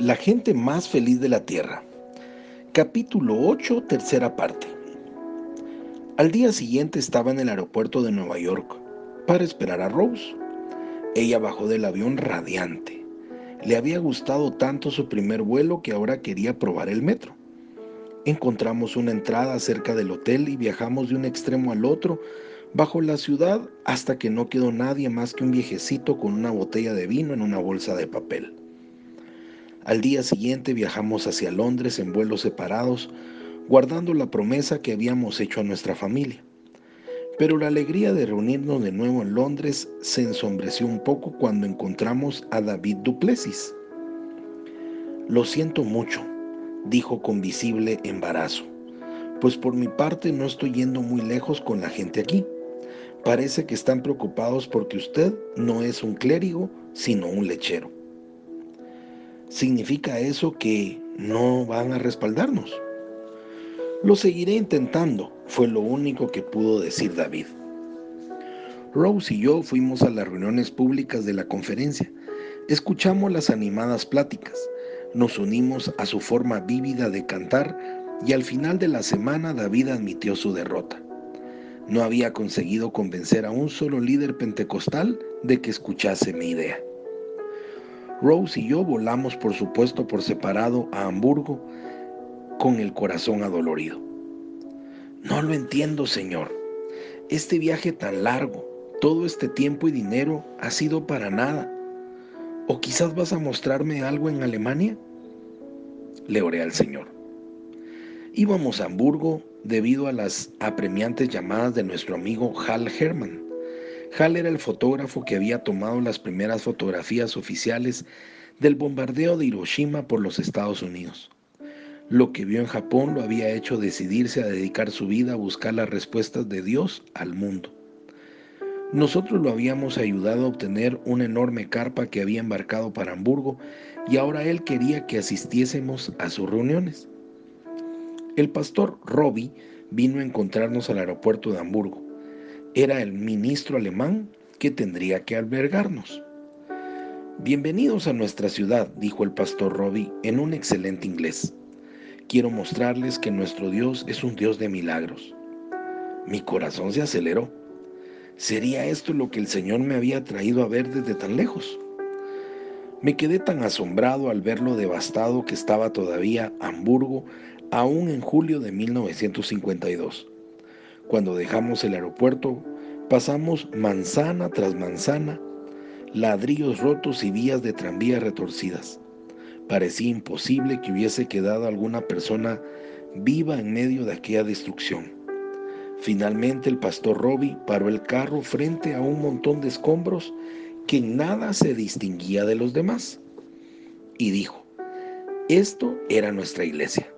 La gente más feliz de la Tierra. Capítulo 8, tercera parte. Al día siguiente estaba en el aeropuerto de Nueva York para esperar a Rose. Ella bajó del avión radiante. Le había gustado tanto su primer vuelo que ahora quería probar el metro. Encontramos una entrada cerca del hotel y viajamos de un extremo al otro bajo la ciudad hasta que no quedó nadie más que un viejecito con una botella de vino en una bolsa de papel. Al día siguiente viajamos hacia Londres en vuelos separados, guardando la promesa que habíamos hecho a nuestra familia. Pero la alegría de reunirnos de nuevo en Londres se ensombreció un poco cuando encontramos a David Duplessis. Lo siento mucho, dijo con visible embarazo, pues por mi parte no estoy yendo muy lejos con la gente aquí. Parece que están preocupados porque usted no es un clérigo, sino un lechero. ¿Significa eso que no van a respaldarnos? Lo seguiré intentando, fue lo único que pudo decir David. Rose y yo fuimos a las reuniones públicas de la conferencia. Escuchamos las animadas pláticas, nos unimos a su forma vívida de cantar y al final de la semana David admitió su derrota. No había conseguido convencer a un solo líder pentecostal de que escuchase mi idea. Rose y yo volamos, por supuesto, por separado a Hamburgo con el corazón adolorido. No lo entiendo, Señor. Este viaje tan largo, todo este tiempo y dinero ha sido para nada. ¿O quizás vas a mostrarme algo en Alemania? Le oré al Señor. Íbamos a Hamburgo debido a las apremiantes llamadas de nuestro amigo Hal Hermann Hall era el fotógrafo que había tomado las primeras fotografías oficiales del bombardeo de Hiroshima por los Estados Unidos. Lo que vio en Japón lo había hecho decidirse a dedicar su vida a buscar las respuestas de Dios al mundo. Nosotros lo habíamos ayudado a obtener una enorme carpa que había embarcado para Hamburgo y ahora él quería que asistiésemos a sus reuniones. El pastor Robbie vino a encontrarnos al aeropuerto de Hamburgo era el ministro alemán que tendría que albergarnos. Bienvenidos a nuestra ciudad, dijo el pastor Robbie en un excelente inglés. Quiero mostrarles que nuestro Dios es un Dios de milagros. Mi corazón se aceleró. ¿Sería esto lo que el Señor me había traído a ver desde tan lejos? Me quedé tan asombrado al ver lo devastado que estaba todavía Hamburgo aún en julio de 1952. Cuando dejamos el aeropuerto, pasamos manzana tras manzana, ladrillos rotos y vías de tranvía retorcidas. Parecía imposible que hubiese quedado alguna persona viva en medio de aquella destrucción. Finalmente el pastor Robbie paró el carro frente a un montón de escombros que en nada se distinguía de los demás. Y dijo, esto era nuestra iglesia.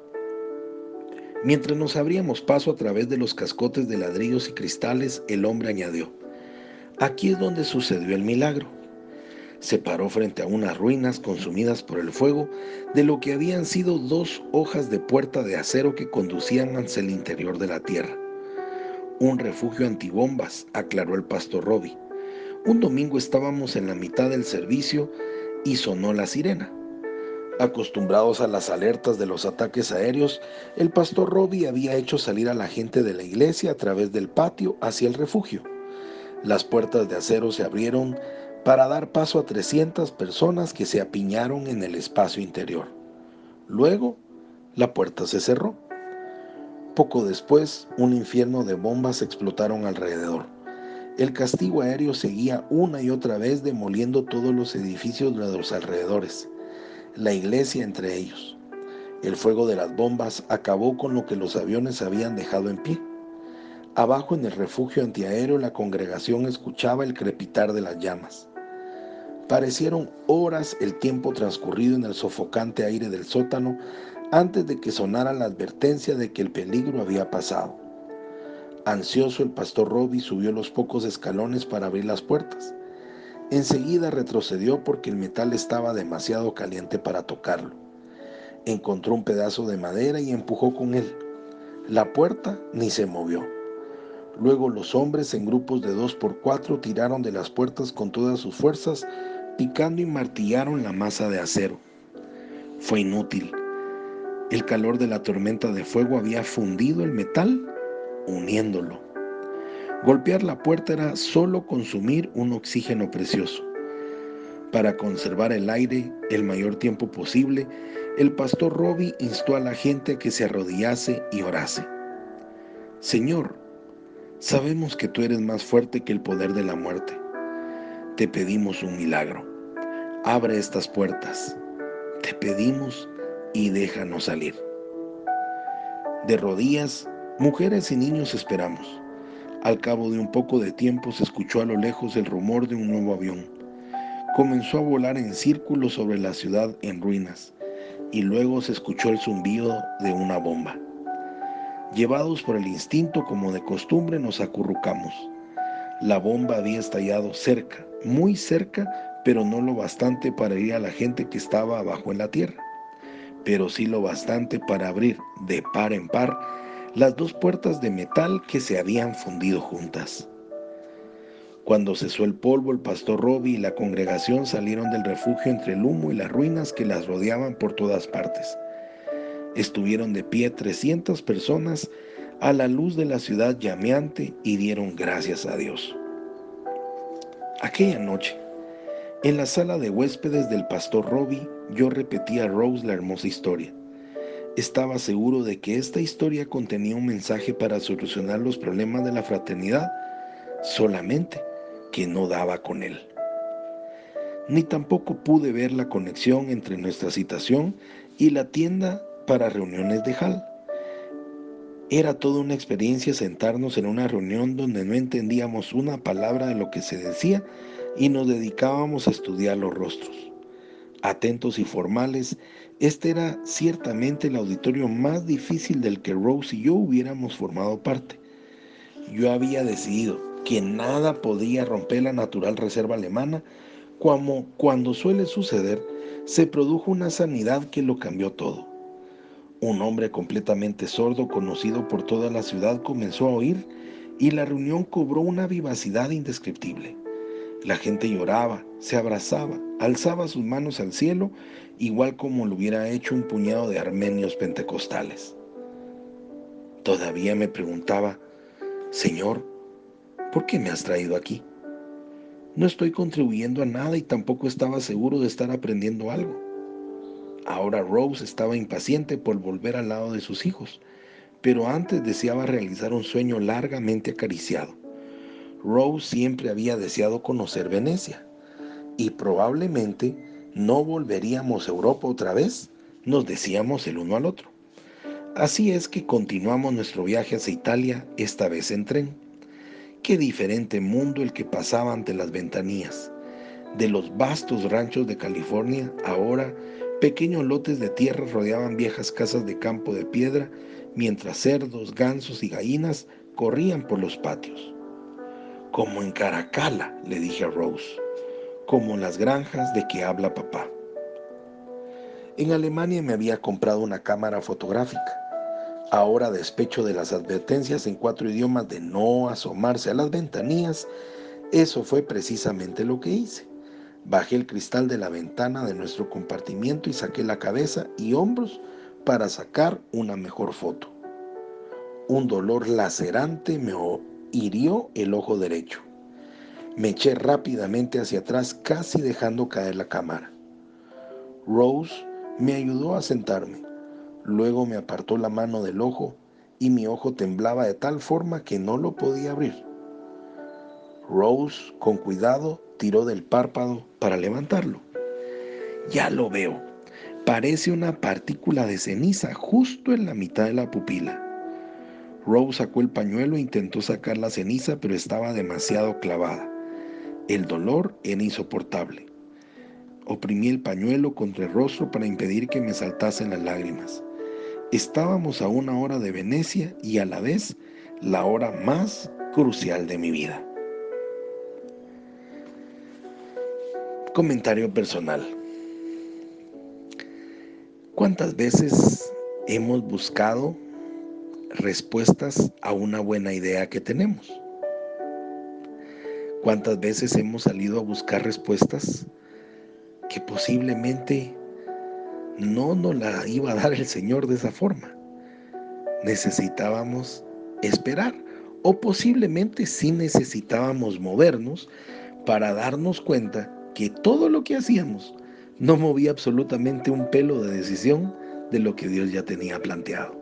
Mientras nos abríamos paso a través de los cascotes de ladrillos y cristales, el hombre añadió, aquí es donde sucedió el milagro. Se paró frente a unas ruinas consumidas por el fuego de lo que habían sido dos hojas de puerta de acero que conducían hacia el interior de la tierra. Un refugio antibombas, aclaró el pastor Robbie. Un domingo estábamos en la mitad del servicio y sonó la sirena. Acostumbrados a las alertas de los ataques aéreos, el pastor Robbie había hecho salir a la gente de la iglesia a través del patio hacia el refugio. Las puertas de acero se abrieron para dar paso a 300 personas que se apiñaron en el espacio interior. Luego, la puerta se cerró. Poco después, un infierno de bombas explotaron alrededor. El castigo aéreo seguía una y otra vez demoliendo todos los edificios de los alrededores la iglesia entre ellos. El fuego de las bombas acabó con lo que los aviones habían dejado en pie. Abajo en el refugio antiaéreo la congregación escuchaba el crepitar de las llamas. Parecieron horas el tiempo transcurrido en el sofocante aire del sótano antes de que sonara la advertencia de que el peligro había pasado. Ansioso el pastor Robbie subió los pocos escalones para abrir las puertas. Enseguida retrocedió porque el metal estaba demasiado caliente para tocarlo. Encontró un pedazo de madera y empujó con él. La puerta ni se movió. Luego los hombres en grupos de dos por cuatro tiraron de las puertas con todas sus fuerzas, picando y martillaron la masa de acero. Fue inútil. El calor de la tormenta de fuego había fundido el metal, uniéndolo. Golpear la puerta era solo consumir un oxígeno precioso. Para conservar el aire el mayor tiempo posible, el pastor Robbie instó a la gente a que se arrodillase y orase. Señor, sabemos que tú eres más fuerte que el poder de la muerte. Te pedimos un milagro. Abre estas puertas. Te pedimos y déjanos salir. De rodillas, mujeres y niños esperamos. Al cabo de un poco de tiempo se escuchó a lo lejos el rumor de un nuevo avión. Comenzó a volar en círculos sobre la ciudad en ruinas y luego se escuchó el zumbido de una bomba. Llevados por el instinto como de costumbre nos acurrucamos. La bomba había estallado cerca, muy cerca, pero no lo bastante para ir a la gente que estaba abajo en la tierra, pero sí lo bastante para abrir de par en par las dos puertas de metal que se habían fundido juntas. Cuando cesó el polvo, el pastor Robbie y la congregación salieron del refugio entre el humo y las ruinas que las rodeaban por todas partes. Estuvieron de pie 300 personas a la luz de la ciudad llameante y dieron gracias a Dios. Aquella noche, en la sala de huéspedes del pastor Robbie, yo repetí a Rose la hermosa historia. Estaba seguro de que esta historia contenía un mensaje para solucionar los problemas de la fraternidad, solamente que no daba con él. Ni tampoco pude ver la conexión entre nuestra citación y la tienda para reuniones de Hall. Era toda una experiencia sentarnos en una reunión donde no entendíamos una palabra de lo que se decía y nos dedicábamos a estudiar los rostros. Atentos y formales, este era ciertamente el auditorio más difícil del que Rose y yo hubiéramos formado parte. Yo había decidido que nada podía romper la natural reserva alemana, como cuando suele suceder, se produjo una sanidad que lo cambió todo. Un hombre completamente sordo, conocido por toda la ciudad, comenzó a oír y la reunión cobró una vivacidad indescriptible. La gente lloraba, se abrazaba, alzaba sus manos al cielo, igual como lo hubiera hecho un puñado de armenios pentecostales. Todavía me preguntaba, Señor, ¿por qué me has traído aquí? No estoy contribuyendo a nada y tampoco estaba seguro de estar aprendiendo algo. Ahora Rose estaba impaciente por volver al lado de sus hijos, pero antes deseaba realizar un sueño largamente acariciado. Rose siempre había deseado conocer Venecia y probablemente no volveríamos a Europa otra vez, nos decíamos el uno al otro. Así es que continuamos nuestro viaje hacia Italia, esta vez en tren. Qué diferente mundo el que pasaba ante las ventanillas. De los vastos ranchos de California, ahora pequeños lotes de tierra rodeaban viejas casas de campo de piedra, mientras cerdos, gansos y gallinas corrían por los patios. Como en Caracala, le dije a Rose, como en las granjas de que habla papá. En Alemania me había comprado una cámara fotográfica. Ahora, despecho de las advertencias en cuatro idiomas de no asomarse a las ventanillas, eso fue precisamente lo que hice. Bajé el cristal de la ventana de nuestro compartimiento y saqué la cabeza y hombros para sacar una mejor foto. Un dolor lacerante me hirió el ojo derecho. Me eché rápidamente hacia atrás, casi dejando caer la cámara. Rose me ayudó a sentarme. Luego me apartó la mano del ojo y mi ojo temblaba de tal forma que no lo podía abrir. Rose, con cuidado, tiró del párpado para levantarlo. Ya lo veo. Parece una partícula de ceniza justo en la mitad de la pupila. Rose sacó el pañuelo e intentó sacar la ceniza, pero estaba demasiado clavada. El dolor era insoportable. Oprimí el pañuelo contra el rostro para impedir que me saltasen las lágrimas. Estábamos a una hora de Venecia y a la vez la hora más crucial de mi vida. Comentario personal. ¿Cuántas veces hemos buscado respuestas a una buena idea que tenemos. ¿Cuántas veces hemos salido a buscar respuestas que posiblemente no nos la iba a dar el Señor de esa forma. Necesitábamos esperar o posiblemente sí necesitábamos movernos para darnos cuenta que todo lo que hacíamos no movía absolutamente un pelo de decisión de lo que Dios ya tenía planteado.